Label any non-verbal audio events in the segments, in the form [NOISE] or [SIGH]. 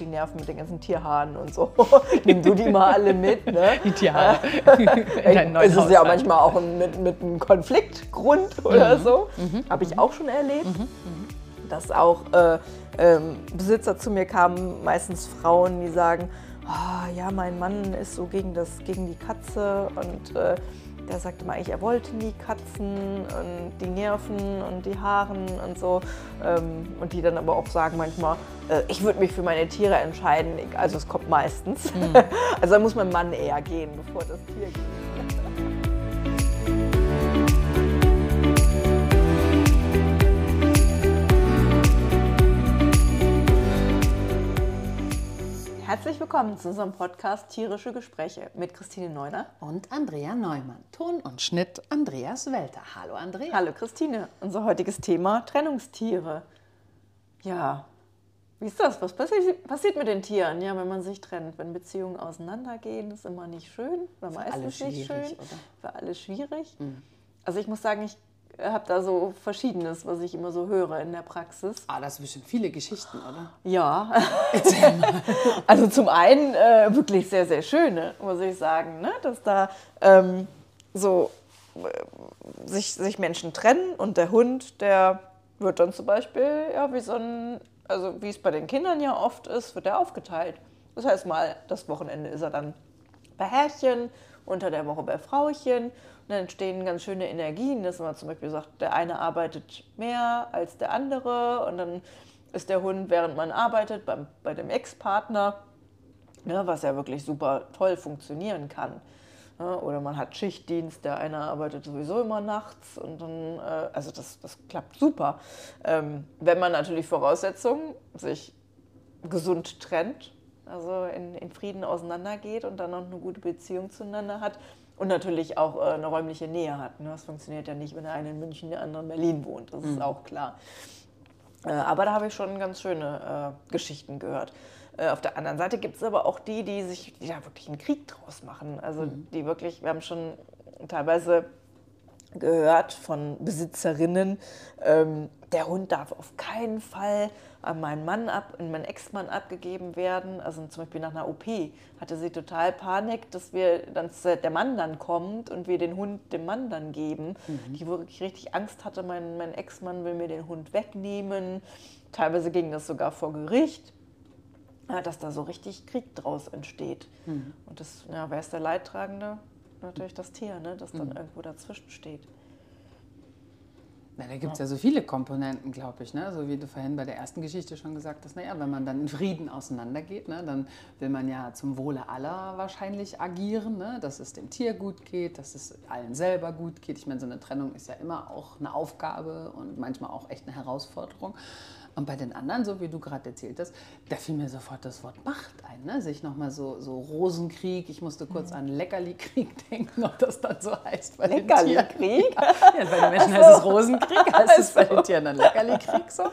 die Nerven mit den ganzen Tierhaaren und so. [LAUGHS] Nimm du die mal alle mit. Ne? [LAUGHS] Die Tierhaare. [LAUGHS] In es ist ja manchmal auch ein, mit, mit einem Konfliktgrund oder mhm. so. Mhm. Habe ich auch schon erlebt. Mhm. mhm. Dass auch äh, ähm, Besitzer zu mir kamen, meistens Frauen, die sagen, oh, ja, mein Mann ist so gegen, das, gegen die Katze und äh, der sagte mal eigentlich, er wollte nie Katzen und die Nerven und die Haaren und so. Ähm, und die dann aber auch sagen manchmal, äh, ich würde mich für meine Tiere entscheiden. Also es kommt meistens. Mhm. [LAUGHS] Also da muss mein Mann eher gehen, bevor das Tier geht. Herzlich willkommen zu unserem Podcast Tierische Gespräche mit Christine Neuner und Andrea Neumann. Ton und Schnitt Andreas Welter. Hallo Andrea. Hallo Christine. Unser heutiges Thema Trennungstiere. Ja, wie ist das? Was passiert, passiert mit den Tieren, ja, wenn man sich trennt? Wenn Beziehungen auseinandergehen, ist immer nicht schön, oder meistens nicht schön. Oder? Für alle schwierig. Mhm. Also ich muss sagen, ich habe da so Verschiedenes, was ich immer so höre in der Praxis. Ah, das sind bestimmt viele Geschichten, oder? Ja. [LAUGHS] also zum einen äh, wirklich sehr, sehr schöne, muss ich sagen, ne? dass da ähm, so äh, sich, sich Menschen trennen und der Hund, der wird dann zum Beispiel, ja, wie so ein, also wie es bei den Kindern ja oft ist, wird er aufgeteilt. Das heißt mal, das Wochenende ist er dann bei Herrchen, unter der Woche bei Frauchen dann entstehen ganz schöne Energien, dass man zum Beispiel sagt, der eine arbeitet mehr als der andere und dann ist der Hund, während man arbeitet, beim, bei dem Ex-Partner, ne, was ja wirklich super toll funktionieren kann. Ne, oder man hat Schichtdienst, der eine arbeitet sowieso immer nachts und dann, äh, also das, das klappt super. Ähm, wenn man natürlich Voraussetzungen sich gesund trennt, also in, in Frieden auseinandergeht und dann noch eine gute Beziehung zueinander hat, und natürlich auch äh, eine räumliche Nähe hat. Ne? Das funktioniert ja nicht, wenn der eine in München, der andere in Berlin wohnt. Das mhm. ist auch klar. Äh, aber da habe ich schon ganz schöne äh, Geschichten gehört. Äh, auf der anderen Seite gibt es aber auch die, die sich ja wirklich einen Krieg draus machen. Also mhm. die wirklich, wir haben schon teilweise gehört von Besitzerinnen, ähm, der Hund darf auf keinen Fall an meinen Mann ab, an meinen Ex-Mann abgegeben werden. Also zum Beispiel nach einer OP hatte sie total Panik, dass wir dann der Mann dann kommt und wir den Hund dem Mann dann geben. Mhm. Die wirklich richtig Angst hatte, mein, mein Ex-Mann will mir den Hund wegnehmen. Teilweise ging das sogar vor Gericht, dass da so richtig Krieg draus entsteht. Mhm. Und das, ja, wer ist der Leidtragende? Natürlich das Tier, ne? das dann mhm. irgendwo dazwischen steht. Na, da gibt es ja. ja. so viele Komponenten, glaube ich. Ne? So wie du vorhin bei der ersten Geschichte schon gesagt hast, naja, wenn man dann in Frieden auseinandergeht, ne, dann will man ja zum Wohle aller wahrscheinlich agieren, ne? dass es dem Tier gut geht, dass es allen selber gut geht. Ich meine, so eine Trennung ist ja immer auch eine Aufgabe und manchmal auch echt eine Herausforderung. Und bei den anderen, so wie du gerade erzählt hast, da fiel mir sofort das Wort Macht ein. Ne? Sich nochmal so, so Rosenkrieg, ich musste kurz mhm. an Leckerli-Krieg [LAUGHS] denken, ob das dann so heißt. Leckerli-Krieg? Ja, bei den Menschen heißt es Rosenkrieg, [LAUGHS] heißt es bei den Tieren dann Leckerli-Krieg so.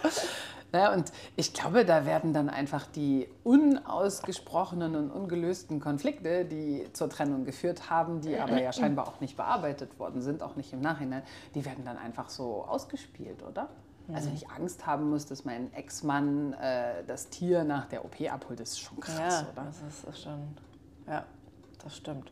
Ja, und ich glaube, da werden dann einfach die unausgesprochenen und ungelösten Konflikte, die zur Trennung geführt haben, die [CLEARS THROAT] aber ja scheinbar auch nicht bearbeitet worden sind, auch nicht im Nachhinein, die werden dann einfach so ausgespielt, oder? Also nicht Angst haben muss, dass mein Ex-Mann äh, das Tier nach der OP abholt, das ist schon krass, ja, oder? Das ist schon, ja, das stimmt.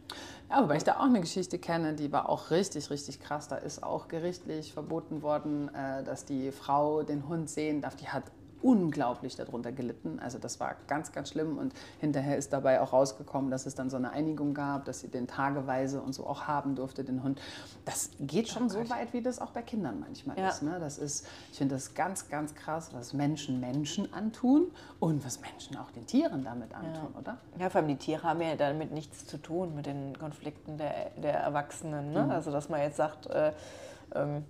Ja, wobei ich da auch eine Geschichte kenne, die war auch richtig, richtig krass. Da ist auch gerichtlich verboten worden, äh, dass die Frau den Hund sehen darf. Die hat unglaublich darunter gelitten. Also das war ganz, ganz schlimm. Und hinterher ist dabei auch rausgekommen, dass es dann so eine Einigung gab, dass sie den tageweise und so auch haben durfte, den Hund. Das geht schon so weit, wie das auch bei Kindern manchmal ja. ist. Ne? Das ist, ich finde das ganz, ganz krass, was Menschen Menschen antun und was Menschen auch den Tieren damit antun, ja. oder? Ja, vor allem die Tiere haben ja damit nichts zu tun mit den Konflikten der, der Erwachsenen. Ne? Mhm. Also dass man jetzt sagt, äh, ähm,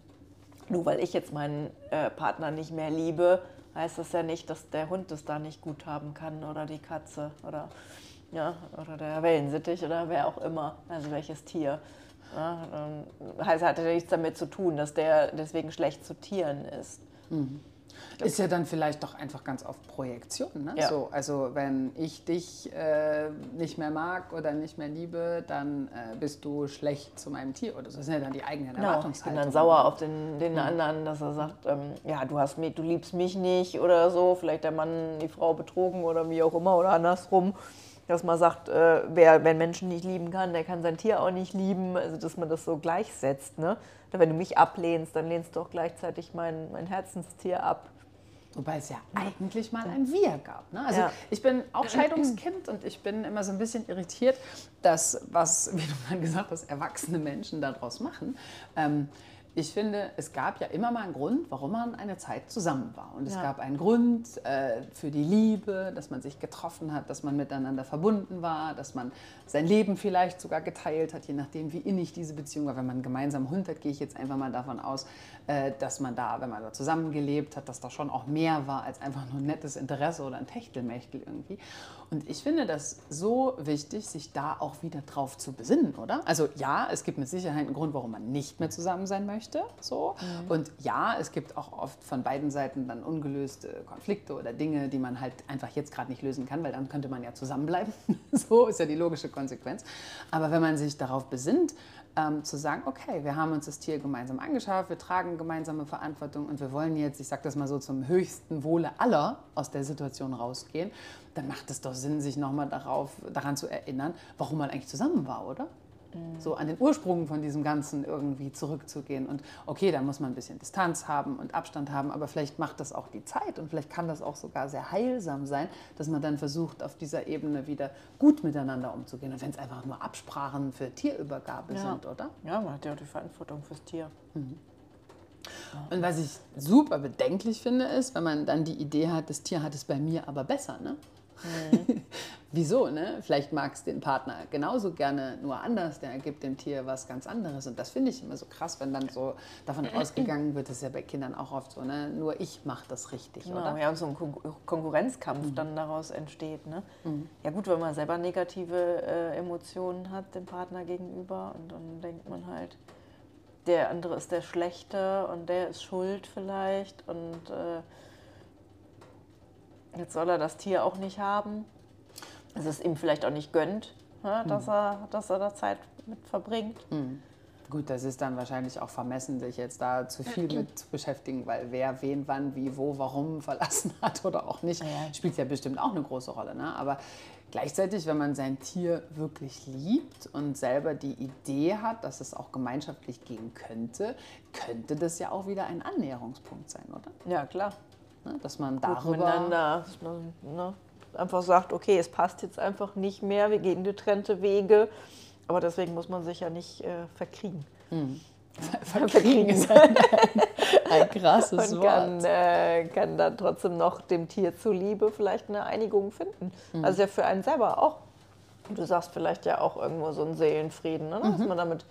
nur weil ich jetzt meinen äh, Partner nicht mehr liebe, heißt das ja nicht, dass der Hund es da nicht gut haben kann oder die Katze oder, ja, oder der Wellensittich oder wer auch immer, also welches Tier. Ja, heißt, hat ja nichts damit zu tun, dass der deswegen schlecht zu Tieren ist. Mhm. Ist ja dann vielleicht doch einfach ganz oft Projektion. Ne? Ja. So, also wenn ich dich äh, nicht mehr mag oder nicht mehr liebe, dann äh, bist du schlecht zu meinem Tier oder so. Das sind ja dann die eigenen Genau, ich bin Erwartungshaltungen. dann sauer auf den, den anderen, dass er sagt, ähm, ja, du hast mich, du liebst mich nicht oder so. Vielleicht der Mann die Frau betrogen oder wie auch immer oder andersrum. Dass man sagt, äh, wer, wenn Menschen nicht lieben kann, der kann sein Tier auch nicht lieben. Also dass man das so gleichsetzt. Ne? Wenn du mich ablehnst, dann lehnst du auch gleichzeitig mein, mein Herzenstier ab. Wobei es ja eigentlich mal ein Wir gab. Ne? Also Ja. ich bin auch [CLEARS THROAT] Scheidungskind und ich bin immer so ein bisschen irritiert, dass, was, [LAUGHS] wie du gerade gesagt hast, erwachsene Menschen daraus machen. Ähm, ich finde, es gab ja immer mal einen Grund, warum man eine Zeit zusammen war. Und es Ja. gab einen Grund äh, für die Liebe, dass man sich getroffen hat, dass man miteinander verbunden war, dass man sein Leben vielleicht sogar geteilt hat, je nachdem, wie innig diese Beziehung war. Wenn man einen gemeinsamen Hund hat, gehe ich jetzt einfach mal davon aus, äh, dass man da, wenn man da zusammengelebt hat, dass da schon auch mehr war als einfach nur ein nettes Interesse oder ein Techtelmechtel irgendwie. Und ich finde das so wichtig, sich da auch wieder drauf zu besinnen, oder? Also ja, es gibt mit Sicherheit einen Grund, warum man nicht mehr zusammen sein möchte. So. Und ja, es gibt auch oft von beiden Seiten dann ungelöste Konflikte oder Dinge, die man halt einfach jetzt gerade nicht lösen kann, weil dann könnte man ja zusammenbleiben. [LAUGHS] so ist ja die logische Konsequenz. Aber wenn man sich darauf besinnt, ähm, zu sagen, okay, wir haben uns das Tier gemeinsam angeschafft, wir tragen gemeinsame Verantwortung und wir wollen jetzt, ich sage das mal so, zum höchsten Wohle aller aus der Situation rausgehen, dann macht es doch Sinn, sich nochmal daran zu erinnern, warum man eigentlich zusammen war, oder? So an den Ursprung von diesem Ganzen irgendwie zurückzugehen. Und okay, dann muss man ein bisschen Distanz haben und Abstand haben, aber vielleicht macht das auch die Zeit und vielleicht kann das auch sogar sehr heilsam sein, dass man dann versucht, auf dieser Ebene wieder gut miteinander umzugehen. Und wenn es einfach nur Absprachen für Tierübergabe Ja. sind, oder? Ja, man hat ja auch die Verantwortung fürs Tier. Und was ich super bedenklich finde, ist, wenn man dann die Idee hat, das Tier hat es bei mir aber besser. Ne? [LAUGHS] Wieso? Ne? Vielleicht mag es den Partner genauso gerne, nur anders. Der gibt dem Tier was ganz anderes. Und das finde ich immer so krass, wenn dann so davon [CLEARS THROAT] ausgegangen wird, das ist ja bei Kindern auch oft so, ne? nur ich mache das richtig, Genau, oder? ja, und so ein Kon Konkurrenzkampf dann daraus entsteht. Ne? Ja gut, wenn man selber negative äh, Emotionen hat dem Partner gegenüber und dann denkt man halt, der andere ist der Schlechte und der ist schuld vielleicht und äh, jetzt soll er das Tier auch nicht haben. Dass es ihm vielleicht auch nicht gönnt, ne? dass, er, dass er da Zeit mit verbringt. Gut, das ist dann wahrscheinlich auch vermessen, sich jetzt da zu viel mit zu beschäftigen, weil wer wen, wann, wie, wo, warum [LAUGHS] verlassen hat oder auch nicht, spielt ja bestimmt auch eine große Rolle. Ne? Aber gleichzeitig, wenn man sein Tier wirklich liebt und selber die Idee hat, dass es auch gemeinschaftlich gehen könnte, könnte das ja auch wieder ein Annäherungspunkt sein, oder? Ja, klar. Ne? Dass man darüber... miteinander dass man, ne, einfach sagt, okay, es passt jetzt einfach nicht mehr, wir gehen getrennte Wege. Aber deswegen muss man sich ja nicht äh, verkriegen. [LAUGHS] Verkriegen ist ein, [LAUGHS] ein krasses Und Wort. kann, äh, kann dann trotzdem noch dem Tier zuliebe vielleicht eine Einigung finden. Mhm. Also ja für einen selber auch. Du sagst vielleicht ja auch irgendwo so einen Seelenfrieden, ne? dass man damit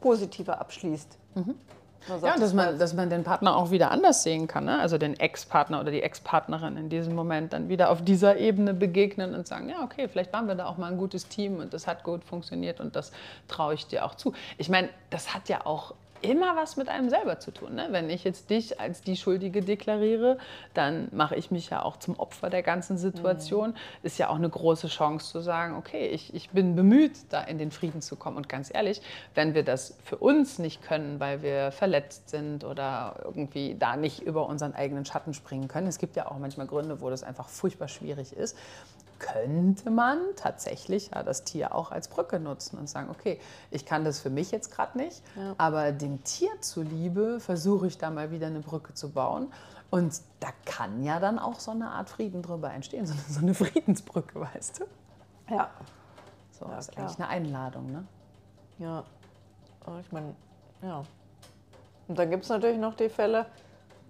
positiver abschließt. Man sagt. Ja, dass das man, dass man den Partner auch wieder anders sehen kann. Ne? Also den Ex-Partner oder die Ex-Partnerin in diesem Moment dann wieder auf dieser Ebene begegnen und sagen, ja, okay, vielleicht waren wir da auch mal ein gutes Team und das hat gut funktioniert und das traue ich dir auch zu. Ich meine, das hat ja auch immer was mit einem selber zu tun. Ne? Wenn ich jetzt dich als die Schuldige deklariere, dann mache ich mich ja auch zum Opfer der ganzen Situation. Ist ja auch eine große Chance zu sagen, okay, ich, ich bin bemüht, da in den Frieden zu kommen. Und ganz ehrlich, wenn wir das für uns nicht können, weil wir verletzt sind oder irgendwie da nicht über unseren eigenen Schatten springen können, es gibt ja auch manchmal Gründe, wo das einfach furchtbar schwierig ist, könnte man tatsächlich ja, das Tier auch als Brücke nutzen und sagen, okay, ich kann das für mich jetzt gerade nicht, aber dem Tier zuliebe versuche ich da mal wieder eine Brücke zu bauen. Und da kann ja dann auch so eine Art Frieden drüber entstehen, so eine, so eine Friedensbrücke, [LAUGHS] weißt du? Ja, So, Ja, das ist klar. eigentlich eine Einladung, ne? ja. Ich meine, ja. Und dann gibt es natürlich noch die Fälle,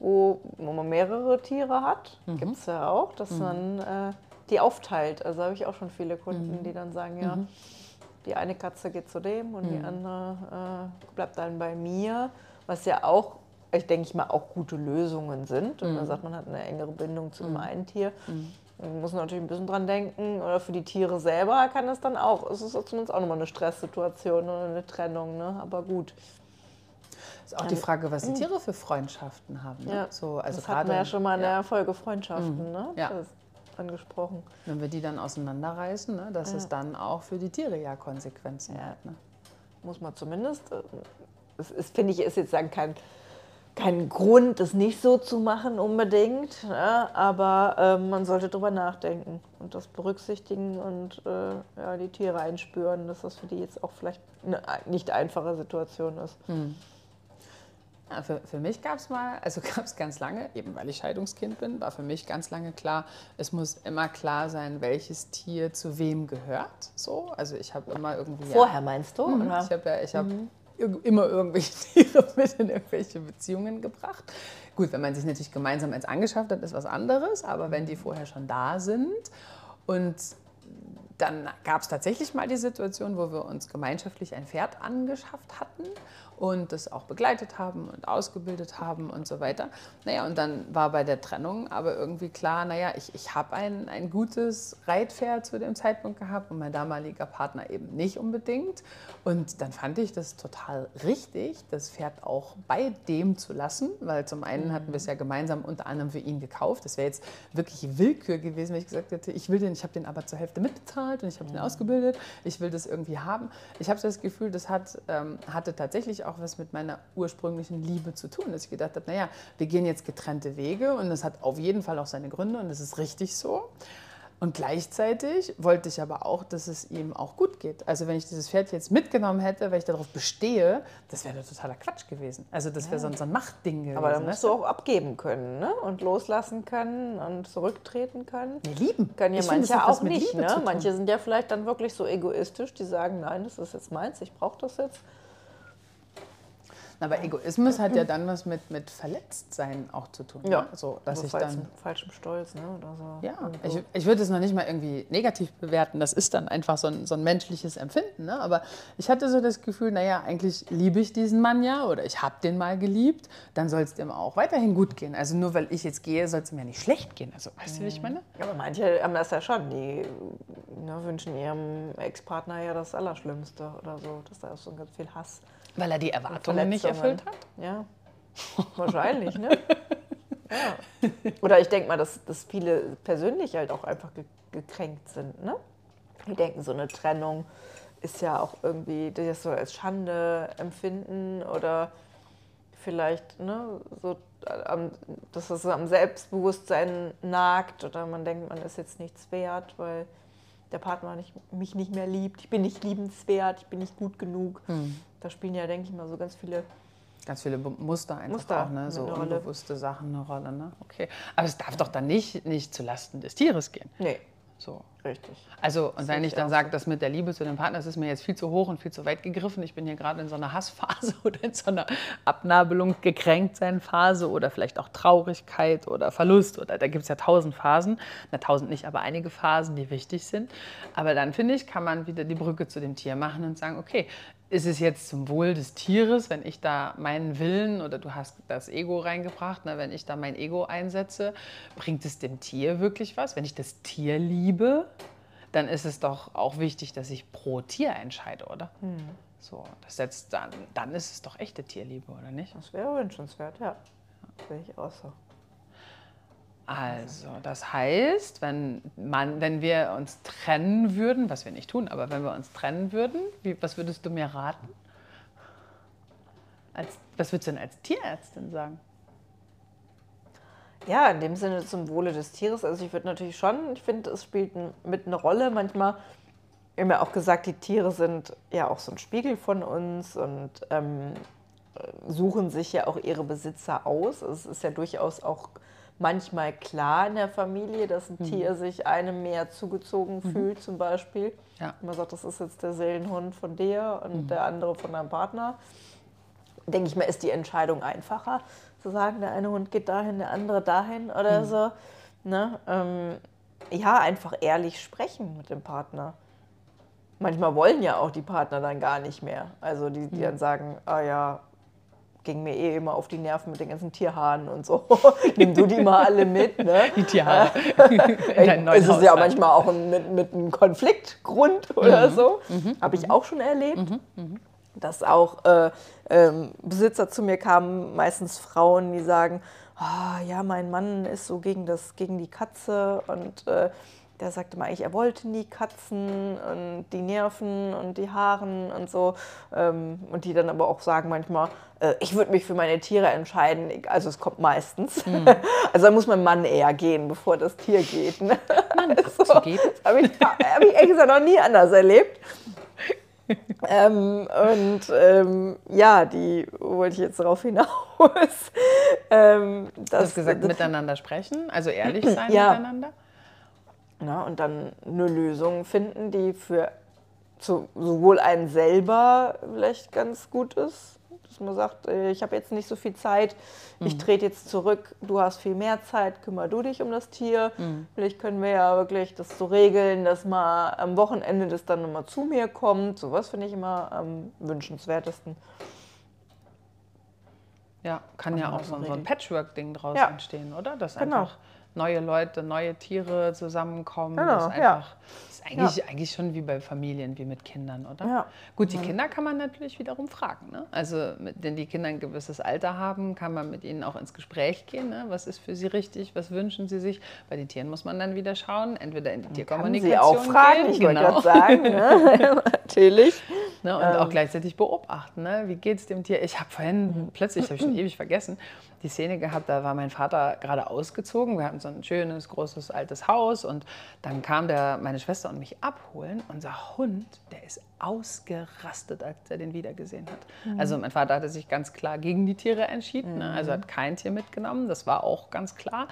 wo, wo man mehrere Tiere hat. Mhm. Gibt es ja auch, dass man äh, die aufteilt. Also habe ich auch schon viele Kunden, Mhm. die dann sagen, ja, die eine Katze geht zu dem und Mhm. die andere äh, bleibt dann bei mir. Was ja auch, ich denke ich mal, auch gute Lösungen sind. Und Mhm. man sagt, man hat eine engere Bindung zu dem einen Tier. Man muss natürlich ein bisschen dran denken. Oder für die Tiere selber kann es dann auch, es ist zumindest auch nochmal eine Stresssituation oder eine Trennung. Ne? Aber gut. Ist auch die Frage, was die Tiere für Freundschaften haben. Ne? Ja, so, also das hatten wir ja schon mal in der Folge Freundschaften, ne? Ja. Das angesprochen. Wenn wir die dann auseinanderreißen, ne, dass es dann auch für die Tiere ja Konsequenzen hat. Ne? Muss man zumindest, äh, das ist, finde ich, ist jetzt sagen kein, kein Grund, das nicht so zu machen unbedingt, ne? aber ähm, man sollte drüber nachdenken und das berücksichtigen und äh, ja, die Tiere einspüren, dass das für die jetzt auch vielleicht eine nicht einfache Situation ist. Ja, für, für mich gab es mal, also [LAUGHS] gab es ganz lange, eben weil ich Scheidungskind bin, war für mich ganz lange klar, es muss immer klar sein, welches Tier zu wem gehört. So, also ich habe immer irgendwie. Vorher meinst du? Ja, oder? ich habe ja, ich hab irg- immer irgendwelche [LAUGHS] Tiere mit in irgendwelche Beziehungen gebracht. Gut, wenn man sich natürlich gemeinsam eins angeschafft hat, ist was anderes, aber wenn die vorher schon da sind und dann gab es tatsächlich mal die Situation, wo wir uns gemeinschaftlich ein Pferd angeschafft hatten und das auch begleitet haben und ausgebildet haben und so weiter. Naja, und dann war bei der Trennung aber irgendwie klar, naja, ich, ich habe ein, ein gutes Reitpferd zu dem Zeitpunkt gehabt und mein damaliger Partner eben nicht unbedingt. Und dann fand ich das total richtig, das Pferd auch bei dem zu lassen, weil zum einen hatten wir es ja gemeinsam unter anderem für ihn gekauft. Das wäre jetzt wirklich Willkür gewesen, wenn ich gesagt hätte, ich will den, ich habe den aber zur Hälfte mitbezahlt und ich habe den ausgebildet, ich will das irgendwie haben. Ich habe das Gefühl, das hat, ähm, hatte tatsächlich auch was mit meiner ursprünglichen Liebe zu tun, dass ich gedacht habe, naja, wir gehen jetzt getrennte Wege und das hat auf jeden Fall auch seine Gründe und das ist richtig so. Und gleichzeitig wollte ich aber auch, dass es ihm auch gut geht. Also wenn ich dieses Pferd jetzt mitgenommen hätte, weil ich darauf bestehe, das wäre totaler Quatsch gewesen. Also das wäre so, ein- so ein Machtding gewesen. Aber da musst weißt du auch abgeben können ne? und loslassen können und zurücktreten können. Wir lieben. Können ja Ich manche auch nicht. Ne? Manche sind ja vielleicht dann wirklich so egoistisch, die sagen, nein, das ist jetzt meins, ich brauche das jetzt. Aber Egoismus hat ja dann was mit, mit Verletztsein auch zu tun. Ja. ne? So, dass Oder ich falschem, dann. falschem Stolz ne? oder so. Ja, Irgendwo. ich, ich würde es noch nicht mal irgendwie negativ bewerten. Das ist dann einfach so ein, so ein menschliches Empfinden. Ne? Aber ich hatte so das Gefühl, naja, eigentlich liebe ich diesen Mann ja oder ich habe den mal geliebt. Dann soll es dem auch weiterhin gut gehen. Also nur weil ich jetzt gehe, soll es mir nicht schlecht gehen. Also weißt du, wie ich meine? Aber manche haben das ja schon, die ne, wünschen ihrem Ex-Partner ja das Allerschlimmste oder so, dass da so ganz viel Hass. Weil er die Erwartungen nicht erfüllt hat. Ja, wahrscheinlich, ne? Ja. Oder ich denke mal, dass, dass viele persönlich halt auch einfach ge gekränkt sind, ne? Die denken, so eine Trennung ist ja auch irgendwie, das so als Schande empfinden oder vielleicht, ne, so, äh, dass es so am Selbstbewusstsein nagt oder man denkt, man ist jetzt nichts wert, weil der Partner nicht, mich nicht mehr liebt, ich bin nicht liebenswert, ich bin nicht gut genug. Da spielen ja, denke ich mal, so ganz viele Ganz viele Muster einfach Muster auch, ne? so unbewusste Sachen eine Rolle. Ne? Okay. Aber es darf doch dann nicht, nicht zulasten des Tieres gehen. Nee, So. richtig. Also, und wenn ich dann sage, das mit der Liebe zu dem Partner, das ist mir jetzt viel zu hoch und viel zu weit gegriffen. Ich bin hier gerade in so einer Hassphase [LAUGHS] oder in so einer Abnabelung, Gekränktsein-Phase oder vielleicht auch Traurigkeit oder Verlust. Oder da gibt es ja tausend Phasen. Na, tausend nicht, aber einige Phasen, die wichtig sind. Aber dann finde ich, kann man wieder die Brücke zu dem Tier machen und sagen, okay, ist es jetzt zum Wohl des Tieres, wenn ich da meinen Willen oder du hast das Ego reingebracht, ne, wenn ich da mein Ego einsetze, bringt es dem Tier wirklich was? Wenn ich das Tier liebe, dann ist es doch auch wichtig, dass ich pro Tier entscheide, oder? So, das setzt dann, dann ist es doch echte Tierliebe, oder nicht? Das wäre wünschenswert, ja. Sehe ich auch so. Also, das heißt, wenn, man, wenn wir uns trennen würden, was wir nicht tun, aber wenn wir uns trennen würden, wie, was würdest du mir raten? Als, was würdest du denn als Tierärztin sagen? Ja, in dem Sinne zum Wohle des Tieres. Also ich würde natürlich schon, ich finde, es spielt mit eine Rolle. Manchmal, ja auch gesagt, die Tiere sind ja auch so ein Spiegel von uns und ähm, äh, suchen sich ja auch ihre Besitzer aus. Es ist ja durchaus auch manchmal klar in der Familie, dass ein Tier sich einem mehr zugezogen fühlt, zum Beispiel. Ja. Man sagt, das ist jetzt der Seelenhund von dir und der andere von deinem Partner. denke ich mal, ist die Entscheidung einfacher, zu sagen, der eine Hund geht dahin, der andere dahin oder so. Ne? Ähm, ja, einfach ehrlich sprechen mit dem Partner. Manchmal wollen ja auch die Partner dann gar nicht mehr. Also die, die dann sagen, ah ja, ging mir eh immer auf die Nerven mit den ganzen Tierhaaren und so. [LAUGHS] Nimm du die mal alle mit. Ne? [LAUGHS] Die Tierhaare. [LAUGHS] Es ist ja Haushalt. manchmal auch ein, mit, mit einem Konfliktgrund oder so. Habe ich auch schon erlebt. dass auch äh, ähm, Besitzer zu mir kamen, meistens Frauen, die sagen, oh, ja, mein Mann ist so gegen, das, gegen die Katze und äh, der sagte mal eigentlich, er wollte nie Katzen und die Nerven und die Haaren und so. Ähm, und die dann aber auch sagen manchmal, äh, ich würde mich für meine Tiere entscheiden. Also es kommt meistens. Mhm. [LAUGHS] Also da muss mein Mann eher gehen, bevor das Tier geht. Ne? Mann, [LAUGHS] so, habe ich, hab ich ehrlich gesagt noch nie anders erlebt. [LAUGHS] ähm, und ähm, ja, die wollte ich jetzt darauf hinaus. ähm, dass, du hast gesagt, das, miteinander sprechen, also ehrlich [CLEARS THROAT] sein ja. miteinander. Na, und dann eine Lösung finden, die für zu, sowohl einen selber vielleicht ganz gut ist, dass man sagt, äh, ich habe jetzt nicht so viel Zeit, ich mhm. trete jetzt zurück, du hast viel mehr Zeit, kümmere du dich um das Tier. Mhm. Vielleicht können wir ja wirklich das so regeln, dass mal am Wochenende das dann nochmal zu mir kommt. Sowas finde ich immer am wünschenswertesten. Ja, kann ja auch so ein Patchwork-Ding draus ja. entstehen, oder? Das genau. einfach neue Leute, neue Tiere zusammenkommen. Genau, das ist einfach, ja. Eigentlich, ja. eigentlich schon wie bei Familien, wie mit Kindern, oder? Ja. Gut, die Kinder kann man natürlich wiederum fragen. Ne? Also, wenn die Kinder ein gewisses Alter haben, kann man mit ihnen auch ins Gespräch gehen. Ne? Was ist für sie richtig? Was wünschen sie sich? Bei den Tieren muss man dann wieder schauen, entweder in die Tierkommunikation kann sie auch fragen, gehen, ich genau. sagen. Ne? [LAUGHS] natürlich. Ne? Und ähm. auch gleichzeitig beobachten. Ne? Wie geht es dem Tier? Ich habe vorhin, mhm. plötzlich, habe ich schon [LAUGHS] ewig vergessen, die Szene gehabt, da war mein Vater gerade ausgezogen. Wir hatten so ein schönes, großes, altes Haus und dann kam der, meine Schwester und mich abholen. Unser Hund, der ist ausgerastet, als er den wiedergesehen hat. Mhm. Also mein Vater hatte sich ganz klar gegen die Tiere entschieden, mhm. ne? also hat kein Tier mitgenommen, das war auch ganz klar.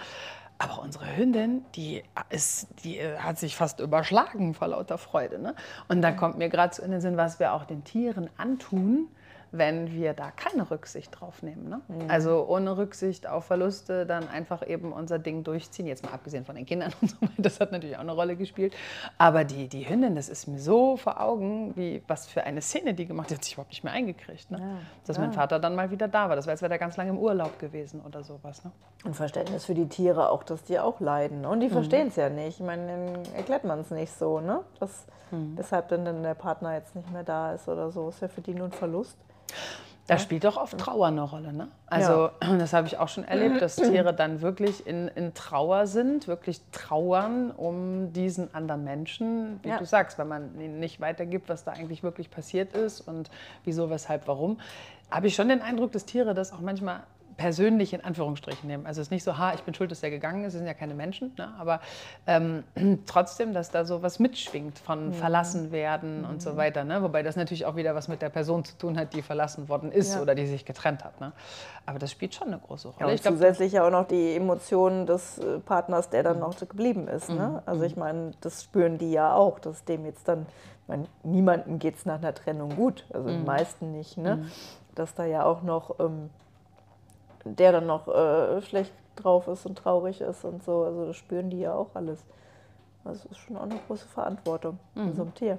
Aber unsere Hündin, die, ist, die hat sich fast überschlagen vor lauter Freude. Ne? Und da kommt mir gerade so in den Sinn, was wir auch den Tieren antun, wenn wir da keine Rücksicht drauf nehmen. Ne? Mhm. Also ohne Rücksicht auf Verluste dann einfach eben unser Ding durchziehen. Jetzt mal abgesehen von den Kindern [LAUGHS] und so weiter, das hat natürlich auch eine Rolle gespielt. Aber die, die Hündin, das ist mir so vor Augen, wie was für eine Szene die gemacht hat, die hat sich überhaupt nicht mehr eingekriegt. Ne? Ja. Dass ja. mein Vater dann mal wieder da war. Das wäre, als wäre er ganz lange im Urlaub gewesen oder sowas. Ne? Und Verständnis für die Tiere auch, dass die auch leiden. Ne? Und die mhm. verstehen es ja nicht. Ich meine, dann erklärt man es nicht so, ne? Dass, mhm. Weshalb dann, dann der Partner jetzt nicht mehr da ist oder so. Ist ja für die nur ein Verlust. Da spielt doch oft Trauer eine Rolle. Ne? Also ja. [CLEARS THROAT] das habe ich auch schon erlebt, dass [CLEARS THROAT] Tiere dann wirklich in, in Trauer sind, wirklich trauern um diesen anderen Menschen, wie ja. du sagst, wenn man ihnen nicht weitergibt, was da eigentlich wirklich passiert ist und wieso, weshalb, warum. Habe ich schon den Eindruck, dass Tiere das auch manchmal persönlich in Anführungsstrichen nehmen. Also es ist nicht so, ha, ich bin schuld, dass er gegangen ist, es sind ja keine Menschen, ne? aber ähm, [CLEARS THROAT] trotzdem, dass da so was mitschwingt von mhm. verlassen werden mhm. und so mhm. weiter. Ne? Wobei das natürlich auch wieder was mit der Person zu tun hat, die verlassen worden ist ja. oder die sich getrennt hat. Ne? Aber das spielt schon eine große Rolle. Ja, und zusätzlich ja auch noch die Emotionen des äh, Partners, der dann mhm. noch geblieben ist. Ne? Mhm. Also ich meine, das spüren die ja auch, dass dem jetzt dann, ich meine, niemandem geht es nach einer Trennung gut, also den meisten nicht. Ne? Dass da ja auch noch... Ähm, der dann noch äh, schlecht drauf ist und traurig ist und so. Also das spüren die ja auch alles. Das ist schon auch eine große Verantwortung mhm. in so einem Tier.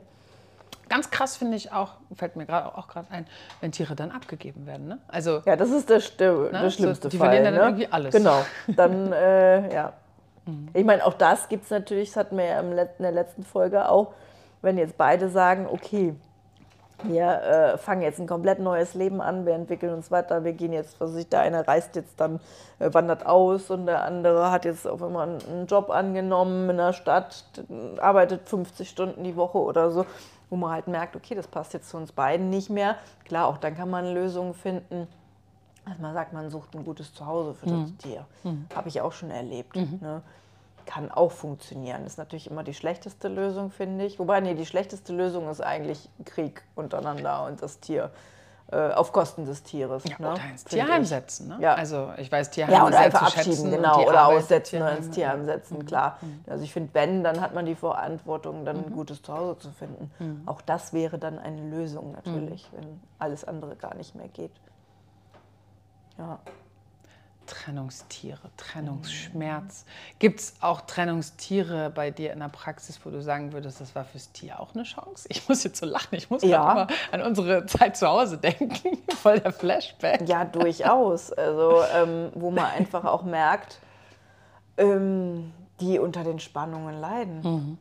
Ganz krass finde ich auch, fällt mir gerade auch gerade ein, wenn Tiere dann abgegeben werden. Ne? Also, ja, das ist der, der, ne? der schlimmste so, die Fall. Die verlieren dann ne? irgendwie alles. Genau. Dann, [LAUGHS] äh, ja. Mhm. Ich meine, auch das gibt es natürlich, das hatten wir ja in der letzten Folge auch, wenn jetzt beide sagen, okay, wir äh, fangen jetzt ein komplett neues Leben an, wir entwickeln uns weiter, wir gehen jetzt, was ich, der eine reist jetzt dann, äh, wandert aus und der andere hat jetzt auf einmal einen Job angenommen in der Stadt, arbeitet 50 Stunden die Woche oder so, wo man halt merkt, okay, das passt jetzt zu uns beiden nicht mehr. Klar, auch dann kann man Lösungen finden. Also man sagt, man sucht ein gutes Zuhause für mhm. das Tier. Mhm. Habe ich auch schon erlebt. Mhm. Ne? Kann auch funktionieren. Das ist natürlich immer die schlechteste Lösung, finde ich. Wobei, nee, die schlechteste Lösung ist eigentlich Krieg untereinander und das Tier äh, auf Kosten des Tieres. Ja, ne? Oder ins Tierheim ich. setzen. Ne? Ja. Also ich weiß, Tierheim Ja, oder einfach abschieben, genau. Oder Arbeit aussetzen oder ins Tierheim setzen, mhm. klar. Mhm. Also ich finde, wenn, dann hat man die Verantwortung, dann mhm. ein gutes Zuhause zu finden. Mhm. Auch das wäre dann eine Lösung natürlich, mhm. wenn alles andere gar nicht mehr geht. Ja. Trennungstiere, Trennungsschmerz. Gibt es auch Trennungstiere bei dir in der Praxis, wo du sagen würdest, das war fürs Tier auch eine Chance? Ich muss jetzt so lachen, ich muss ja. immer an unsere Zeit zu Hause denken, [LAUGHS] voll der Flashback. Ja, durchaus. Also, ähm, wo man einfach auch merkt, ähm, die unter den Spannungen leiden. Mhm.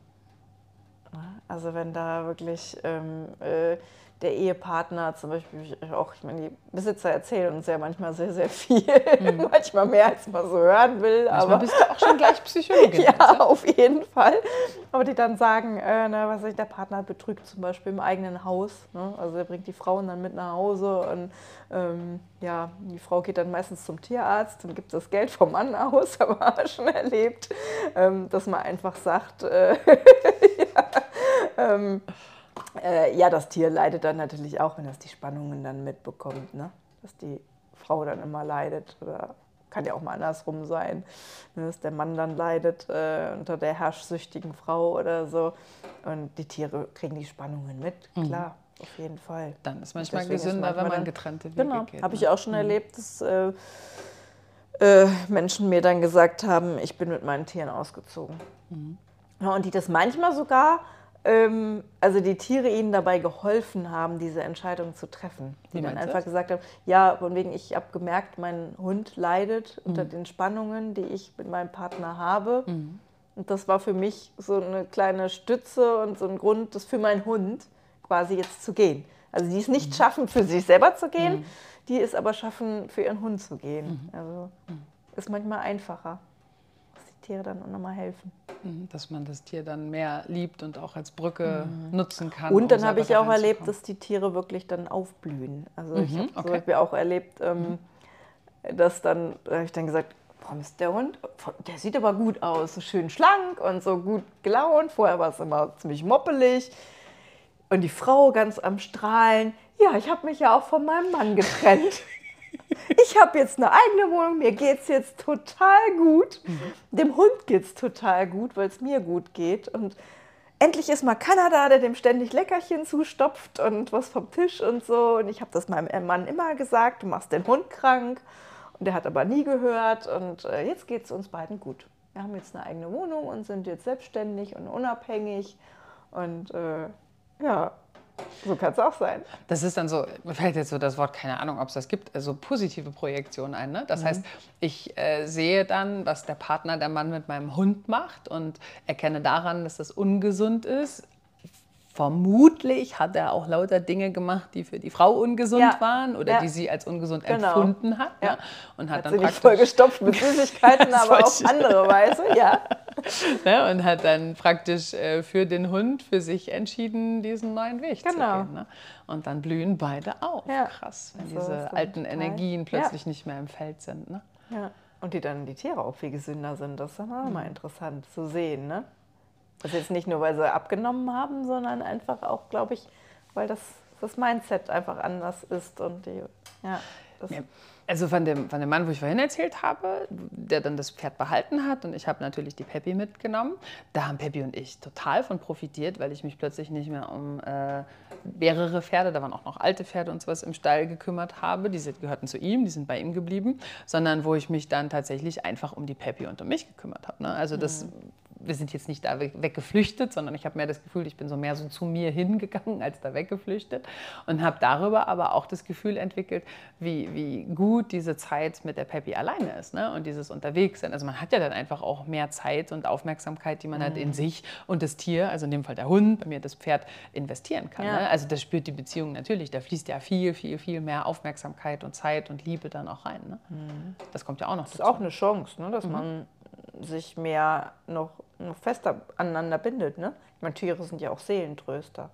Also wenn da wirklich ähm, äh, der Ehepartner zum Beispiel auch, ich meine, die Besitzer erzählen uns ja manchmal sehr, sehr viel, [LAUGHS] mhm. manchmal mehr, als man so hören will. Manchmal aber bist du auch schon gleich Psychologin. [LAUGHS] ja, also. auf jeden Fall. Aber die dann sagen, äh, na, was ich, der Partner betrügt zum Beispiel im eigenen Haus. Ne? Also er bringt die Frauen dann mit nach Hause und ähm, ja, die Frau geht dann meistens zum Tierarzt und gibt das Geld vom Mann aus, [LAUGHS] haben wir schon erlebt, ähm, dass man einfach sagt, äh, ja, ähm, äh, ja, das Tier leidet dann natürlich auch, wenn das die Spannungen dann mitbekommt, ne? dass die Frau dann immer leidet oder kann ja auch mal andersrum sein, ne? dass der Mann dann leidet äh, unter der herrschsüchtigen Frau oder so und die Tiere kriegen die Spannungen mit, mhm. klar. Auf jeden Fall. Dann ist manchmal Deswegen gesünder, manchmal wenn man getrennte Wege genau, geht. Habe ich ne? auch schon mhm. erlebt, dass äh, äh, Menschen mir dann gesagt haben, ich bin mit meinen Tieren ausgezogen. Mhm. Ja, und die das manchmal sogar also die Tiere ihnen dabei geholfen haben, diese Entscheidung zu treffen. Die dann einfach das? gesagt haben, ja, von wegen, ich habe gemerkt, mein Hund leidet mhm. unter den Spannungen, die ich mit meinem Partner habe. Mhm. Und das war für mich so eine kleine Stütze und so ein Grund, das für meinen Hund quasi jetzt zu gehen. Also die es nicht mhm. schaffen, für sich selber zu gehen, mhm. die es aber schaffen, für ihren Hund zu gehen. Mhm. Also mhm. ist manchmal einfacher, Tiere dann auch nochmal helfen. Mhm, dass man das Tier dann mehr liebt und auch als Brücke mhm. nutzen kann. Und dann um habe ich auch erlebt, dass die Tiere wirklich dann aufblühen. Also mhm, ich habe okay. zum Beispiel auch erlebt, ähm, mhm. dass dann, da habe ich dann gesagt, warum ist der Hund? Der sieht aber gut aus, so schön schlank und so gut gelaunt. Vorher war es immer ziemlich moppelig. Und die Frau ganz am Strahlen. Ja, ich habe mich ja auch von meinem Mann getrennt. [LAUGHS] ich habe jetzt eine eigene Wohnung, mir geht es jetzt total gut. Dem Hund geht es total gut, weil es mir gut geht. Und endlich ist mal Kanada, der dem ständig Leckerchen zustopft und was vom Tisch und so. Und ich habe das meinem Mann immer gesagt, du machst den Hund krank. Und der hat aber nie gehört. Und äh, jetzt geht es uns beiden gut. Wir haben jetzt eine eigene Wohnung und sind jetzt selbstständig und unabhängig. Und äh, ja, so kann es auch sein. Das ist dann so, mir fällt jetzt so das Wort, keine Ahnung, ob es das gibt, also positive Projektion ein. Ne? Das mhm. heißt, ich äh, sehe dann, was der Partner, der Mann mit meinem Hund macht und erkenne daran, dass das ungesund ist, Vermutlich hat er auch lauter Dinge gemacht, die für die Frau ungesund ja. waren oder ja. die sie als ungesund genau. empfunden hat. Ja. Ne? Und hat, hat dann sie praktisch vollgestopft mit [LAUGHS] Süßigkeiten, aber auf andere Weise, ja. [LAUGHS] ne? Und hat dann praktisch äh, für den Hund für sich entschieden, diesen neuen Weg genau. zu gehen. Ne? Und dann blühen beide auf. Krass, wenn so, diese alten Energien plötzlich nicht mehr im Feld sind. Ne? Ja. Und die dann die Tiere auch viel gesünder sind. Das ist dann auch mhm. mal interessant zu sehen. Ne? Also jetzt nicht nur, weil sie abgenommen haben, sondern einfach auch, glaube ich, weil das, das Mindset einfach anders ist. Und die, ja, ja, also von dem, von dem Mann, wo ich vorhin erzählt habe, der dann das Pferd behalten hat und ich habe natürlich die Peppi mitgenommen. Da haben Peppi und ich total von profitiert, weil ich mich plötzlich nicht mehr um äh, mehrere Pferde, da waren auch noch alte Pferde und sowas im Stall gekümmert habe. Die gehörten zu ihm, die sind bei ihm geblieben, sondern wo ich mich dann tatsächlich einfach um die Peppi und um mich gekümmert habe. Ne? Also das mhm wir sind jetzt nicht da weggeflüchtet, sondern ich habe mehr das Gefühl, ich bin so mehr so zu mir [LAUGHS] hingegangen als da weggeflüchtet und habe darüber aber auch das Gefühl entwickelt, wie, wie gut diese Zeit mit der Peppi alleine ist ne? und dieses Unterwegssein. Also man hat ja dann einfach auch mehr Zeit und Aufmerksamkeit, die man mhm. halt in sich und das Tier, also in dem Fall der Hund, bei mir das Pferd, investieren kann. Ja. Ne? Also das spürt die Beziehung natürlich, da fließt ja viel, viel, viel mehr Aufmerksamkeit und Zeit und Liebe dann auch rein. Ne? Mhm. Das kommt ja auch noch dazu. Das ist auch eine Chance, ne? dass mhm. man sich mehr noch fester aneinander bindet. Ne? Ich meine, Tiere sind ja auch Seelentröster.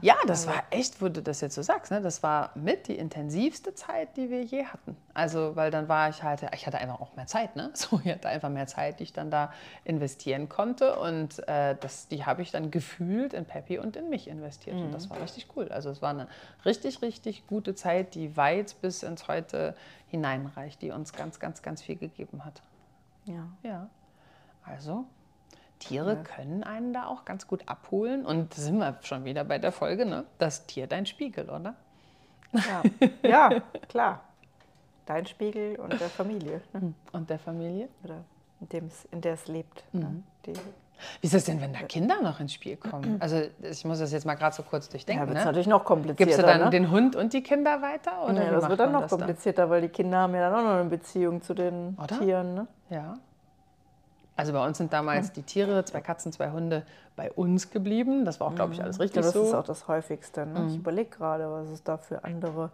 Ja, das war echt, wo du das jetzt so sagst, ne? das war mit die intensivste Zeit, die wir je hatten. Also, weil dann war ich halt, ich hatte einfach auch mehr Zeit, ne? [LAUGHS] So, ich hatte einfach mehr Zeit, die ich dann da investieren konnte und äh, das, die habe ich dann gefühlt in Peppy und in mich investiert mhm. und das mhm. war richtig cool. Also, es war eine richtig, richtig gute Zeit, die weit bis ins Heute hineinreicht, die uns ganz, ganz, ganz viel gegeben hat. Ja. Ja. Also, Tiere ja. können einen da auch ganz gut abholen. Und da sind wir schon wieder bei der Folge, ne? Das Tier dein Spiegel, oder? Ja, ja klar. Dein Spiegel und der Familie. Ne? Hm. Und der Familie? Oder in, in der es lebt. Ne? Mhm. Ne? Wie ist das denn, wenn da Kinder noch ins Spiel kommen? [CLEARS THROAT] Also ich muss das jetzt mal gerade so kurz durchdenken. Ja, wird ne? natürlich noch komplizierter. Gibst du dann ne? den Hund und die Kinder weiter? Oder ja, das wird dann noch komplizierter, da? weil die Kinder haben ja dann auch noch eine Beziehung zu den oder? Tieren. Ne? Ja. Also bei uns sind damals die Tiere, zwei Katzen, zwei Hunde, bei uns geblieben. Das war auch, glaube ich, alles richtig Ja, das so. ist auch das häufigste. Ne? Ich überlege gerade, was es da für andere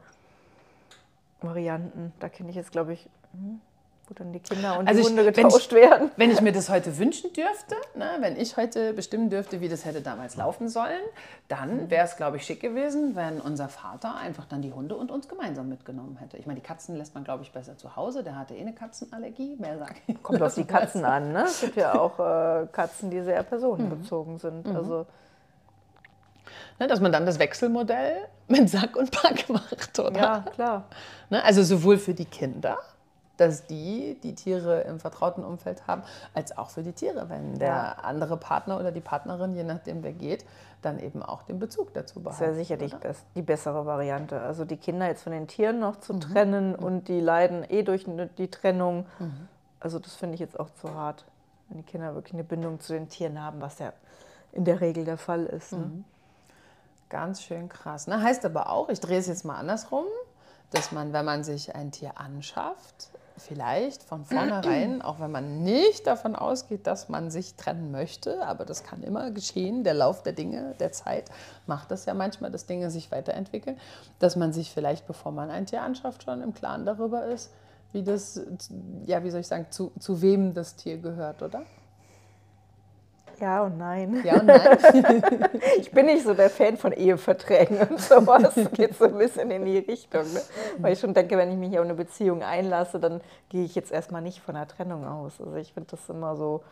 Varianten. Da kenne ich jetzt, glaube ich, hm, wo dann die Kinder und Also die ich- Hunde wenn ich- getauscht werden. Wenn ich mir das heute wünschen dürfte, ne, wenn ich heute bestimmen dürfte, wie das hätte damals laufen sollen, dann wäre es, glaube ich, schick gewesen, wenn unser Vater einfach dann die Hunde und uns gemeinsam mitgenommen hätte. Ich meine, die Katzen lässt man, glaube ich, besser zu Hause. Der hatte eh eine Katzenallergie. Mehr sage ich. Kommt auf [LAUGHS] die Katzen an. Ne? Es gibt ja auch äh, Katzen, die sehr personenbezogen sind. Also Ne, dass man dann das Wechselmodell mit Sack und Pack [LAUGHS] macht, oder? ja, klar. Ne, also sowohl für die Kinder, dass die die Tiere im vertrauten Umfeld haben, als auch für die Tiere, wenn der Ja. andere Partner oder die Partnerin, je nachdem wer geht, dann eben auch den Bezug dazu Das behalten. wäre sicherlich best, die bessere Variante. Also die Kinder jetzt von den Tieren noch zu trennen und die leiden eh durch die Trennung. Also das finde ich jetzt auch zu hart, wenn die Kinder wirklich eine Bindung zu den Tieren haben, was ja in der Regel der Fall ist. Ne? Ganz schön krass. Ne? Heißt aber auch, ich drehe es jetzt mal andersrum, dass man, wenn man sich ein Tier anschafft, vielleicht von vornherein, [CLEARS THROAT] auch wenn man nicht davon ausgeht, dass man sich trennen möchte, aber das kann immer geschehen, der Lauf der Dinge, der Zeit macht das ja manchmal, dass Dinge sich weiterentwickeln, dass man sich vielleicht, bevor man ein Tier anschafft, schon im Klaren darüber ist, wie das, ja, wie soll ich sagen, zu, zu wem das Tier gehört, oder? Ja und nein. Ja und nein? [LAUGHS] Ich bin nicht so der Fan von Eheverträgen und sowas. Geht so ein bisschen in die Richtung. Ne? Weil ich schon denke, wenn ich mich auf eine Beziehung einlasse, dann gehe ich jetzt erstmal nicht von einer Trennung aus. Also ich finde das immer so,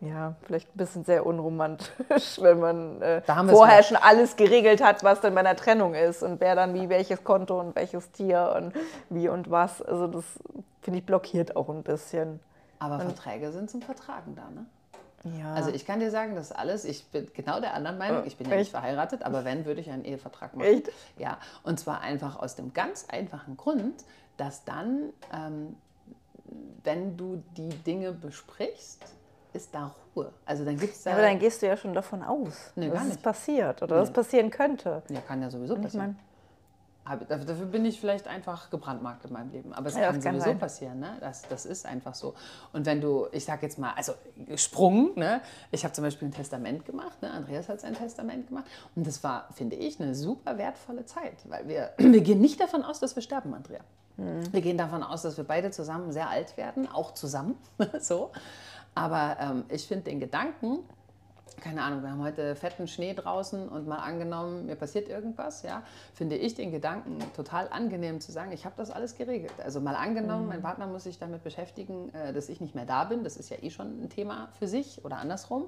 ja, vielleicht ein bisschen sehr unromantisch, [LAUGHS] wenn man äh, vorher schon alles geregelt hat, was dann bei einer Trennung ist und wer dann wie welches Konto und welches Tier und wie und was. Also das finde ich blockiert auch ein bisschen. Aber Verträge sind zum Vertragen da, ne? Ja. Also ich kann dir sagen, das ist alles, ich bin genau der anderen Meinung, ich bin ja Echt? nicht verheiratet, aber [LAUGHS] wenn, würde ich einen Ehevertrag machen. Echt? Ja, und zwar einfach aus dem ganz einfachen Grund, dass dann, ähm, wenn du die Dinge besprichst, ist da Ruhe. Also dann gibt es da, Ja, aber dann gehst du ja schon davon aus, Nee, dass es passiert oder dass es passieren könnte. ja, kann ja sowieso passieren. Dafür bin ich vielleicht einfach gebrandmarkt in meinem Leben. Aber es Ja, kann kann sowieso sein. passieren. Ne? Das, das ist einfach so. Und wenn du, ich sag jetzt mal, also Sprung, ne? ich habe zum Beispiel ein Testament gemacht. Ne? Andreas hat sein Testament gemacht. Und das war, finde ich, eine super wertvolle Zeit. Weil wir, [CLEARS THROAT] wir gehen nicht davon aus, dass wir sterben, Andrea. Mhm. Wir gehen davon aus, dass wir beide zusammen sehr alt werden, auch zusammen. [LAUGHS] so. Aber ähm, ich finde den Gedanken, keine Ahnung, wir haben heute fetten Schnee draußen und mal angenommen, mir passiert irgendwas, ja, finde ich den Gedanken total angenehm zu sagen, ich habe das alles geregelt. Also mal angenommen, mein Partner muss sich damit beschäftigen, äh, dass ich nicht mehr da bin, das ist ja eh schon ein Thema für sich oder andersrum.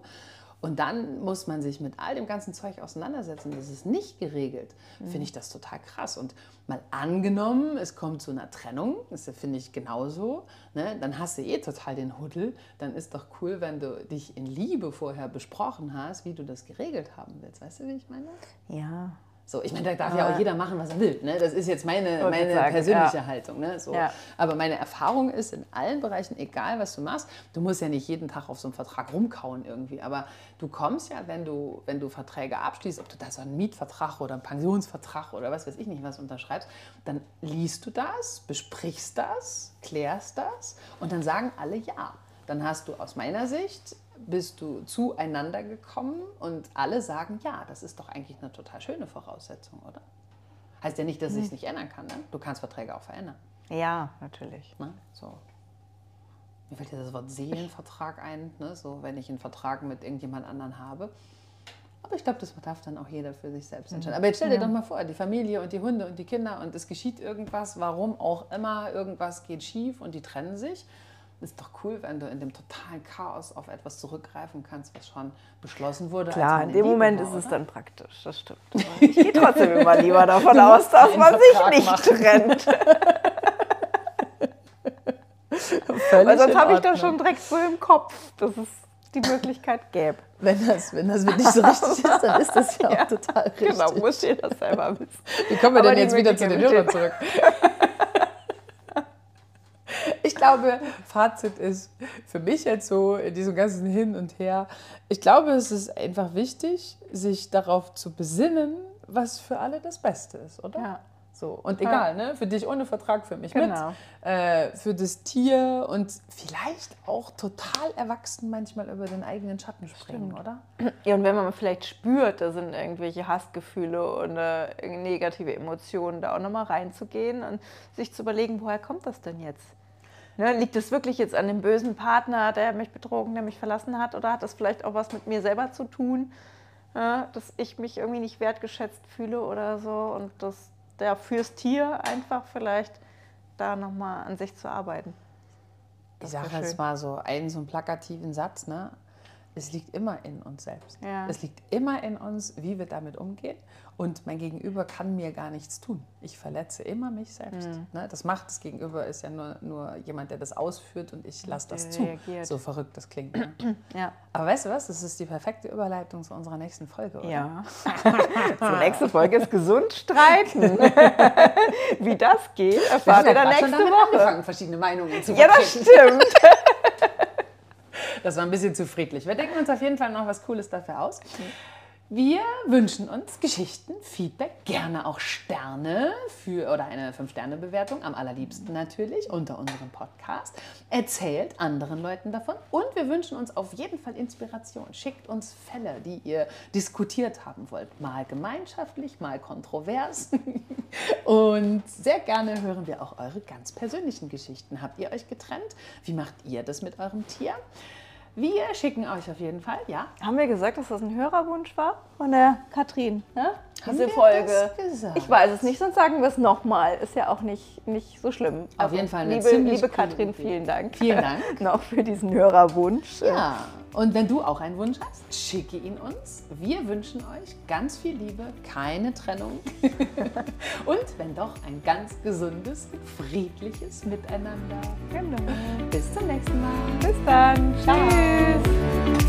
Und dann muss man sich mit all dem ganzen Zeug auseinandersetzen. Das ist nicht geregelt. Finde ich das total krass. Und mal angenommen, es kommt zu einer Trennung, das finde ich genauso, ne? dann hast du eh total den Huddel. Dann ist doch cool, wenn du dich in Liebe vorher besprochen hast, wie du das geregelt haben willst. Weißt du, wie ich meine? ja. So, ich meine, da darf ja auch jeder machen, was er will. Ne? Das ist jetzt meine, meine sagen, persönliche ja. Haltung. Ne? So. Ja. Aber meine Erfahrung ist in allen Bereichen, egal was du machst, du musst ja nicht jeden Tag auf so einen Vertrag rumkauen irgendwie. Aber du kommst ja, wenn du, wenn du Verträge abschließt, ob du da so einen Mietvertrag oder einen Pensionsvertrag oder was weiß ich nicht was unterschreibst, dann liest du das, besprichst das, klärst das und dann sagen alle ja. Dann hast du aus meiner Sicht bist du zueinander gekommen und alle sagen, ja, das ist doch eigentlich eine total schöne Voraussetzung, oder? Heißt ja nicht, dass ich es nicht ändern kann. Ne? Du kannst Verträge auch verändern. Ja, natürlich. Ne? So. Mir fällt ja das Wort Seelenvertrag ein, ne? so, wenn ich einen Vertrag mit irgendjemand anderen habe. Aber ich glaube, das darf dann auch jeder für sich selbst entscheiden. Aber jetzt stell dir doch mal vor, die Familie und die Hunde und die Kinder und es geschieht irgendwas, warum auch immer, irgendwas geht schief und die trennen sich. Ist doch cool, wenn du in dem totalen Chaos auf etwas zurückgreifen kannst, was schon beschlossen wurde. Klar, in dem Moment war, ist es dann praktisch, das stimmt. Ich gehe trotzdem immer lieber davon aus, dass man sich Vertrag nicht machen. trennt. [LAUGHS] Völlig Weil sonst habe ich das schon direkt so im Kopf, dass es die Möglichkeit gäbe. Wenn das, wenn das wirklich so richtig ist, dann ist das ja, auch [LAUGHS] total richtig. Genau, muss jeder selber wissen. Wie kommen wir Aber denn jetzt wieder zu den Hörern zurück? [LAUGHS] Ich glaube, Fazit ist für mich jetzt so in diesem ganzen Hin und Her, ich glaube, es ist einfach wichtig, sich darauf zu besinnen, was für alle das Beste ist, oder? Ja. So. Und egal, ne? Für dich ohne Vertrag, für mich Genau. mit. Äh, für das Tier und vielleicht auch total erwachsen manchmal über den eigenen Schatten springen, oder? Ja, und wenn man vielleicht spürt, da sind irgendwelche Hassgefühle oder negative Emotionen, da auch nochmal reinzugehen und sich zu überlegen, woher kommt das denn jetzt? Ne, liegt es wirklich jetzt an dem bösen Partner, der mich betrogen, der mich verlassen hat, oder hat das vielleicht auch was mit mir selber zu tun, ja, dass ich mich irgendwie nicht wertgeschätzt fühle oder so und dass der fürs Tier einfach vielleicht da nochmal an sich zu arbeiten. Ich Das sage wär jetzt mal so einen so einen plakativen Satz, ne? Es liegt immer in uns selbst. Ja. Es liegt immer in uns, wie wir damit umgehen. Und mein Gegenüber kann mir gar nichts tun. Ich verletze immer mich selbst. Mhm. Ne? Das macht das Gegenüber ist ja nur, nur jemand, der das ausführt und ich lasse das zu. reagiert. So verrückt das klingt. Ne? [CLEARS THROAT] Ja. Aber weißt du was? Das ist die perfekte Überleitung zu unserer nächsten Folge, oder? Ja. [LAUGHS] Die nächste Folge ist gesund streiten. [LAUGHS] Wie das geht, Wir erfahrt ihr dann grad schon nächste damit Woche. angefangen, verschiedene Meinungen zu Ja, das stimmt. [LAUGHS] Das war ein bisschen zu friedlich. Wir denken uns auf jeden Fall noch was Cooles dafür aus. Wir wünschen uns Geschichten, Feedback, gerne auch Sterne für oder eine 5-Sterne-Bewertung, am allerliebsten natürlich unter unserem Podcast. Erzählt anderen Leuten davon und wir wünschen uns auf jeden Fall Inspiration. Schickt uns Fälle, die ihr diskutiert haben wollt. Mal gemeinschaftlich, mal kontrovers. [LAUGHS] Und sehr gerne hören wir auch eure ganz persönlichen Geschichten. Habt ihr euch getrennt? Wie macht ihr das mit eurem Tier? Wir schicken euch auf jeden Fall, ja, Haben wir gesagt, dass das ein Hörerwunsch war von der Katrin? Ne? Haben Diese Folge. Ich weiß es nicht, sonst sagen wir es nochmal. Ist ja auch nicht, nicht so schlimm. Auf jeden Fall eine liebe, liebe Katrin, Idee. vielen Dank. Vielen Dank. [LAUGHS] Noch für diesen Hörerwunsch. Ja, und wenn du auch einen Wunsch hast, schicke ihn uns. Wir wünschen euch ganz viel Liebe, keine Trennung [LAUGHS] und wenn doch ein ganz gesundes, friedliches Miteinander. Genau. Bis zum nächsten Mal. Bis dann. Ciao. Tschüss.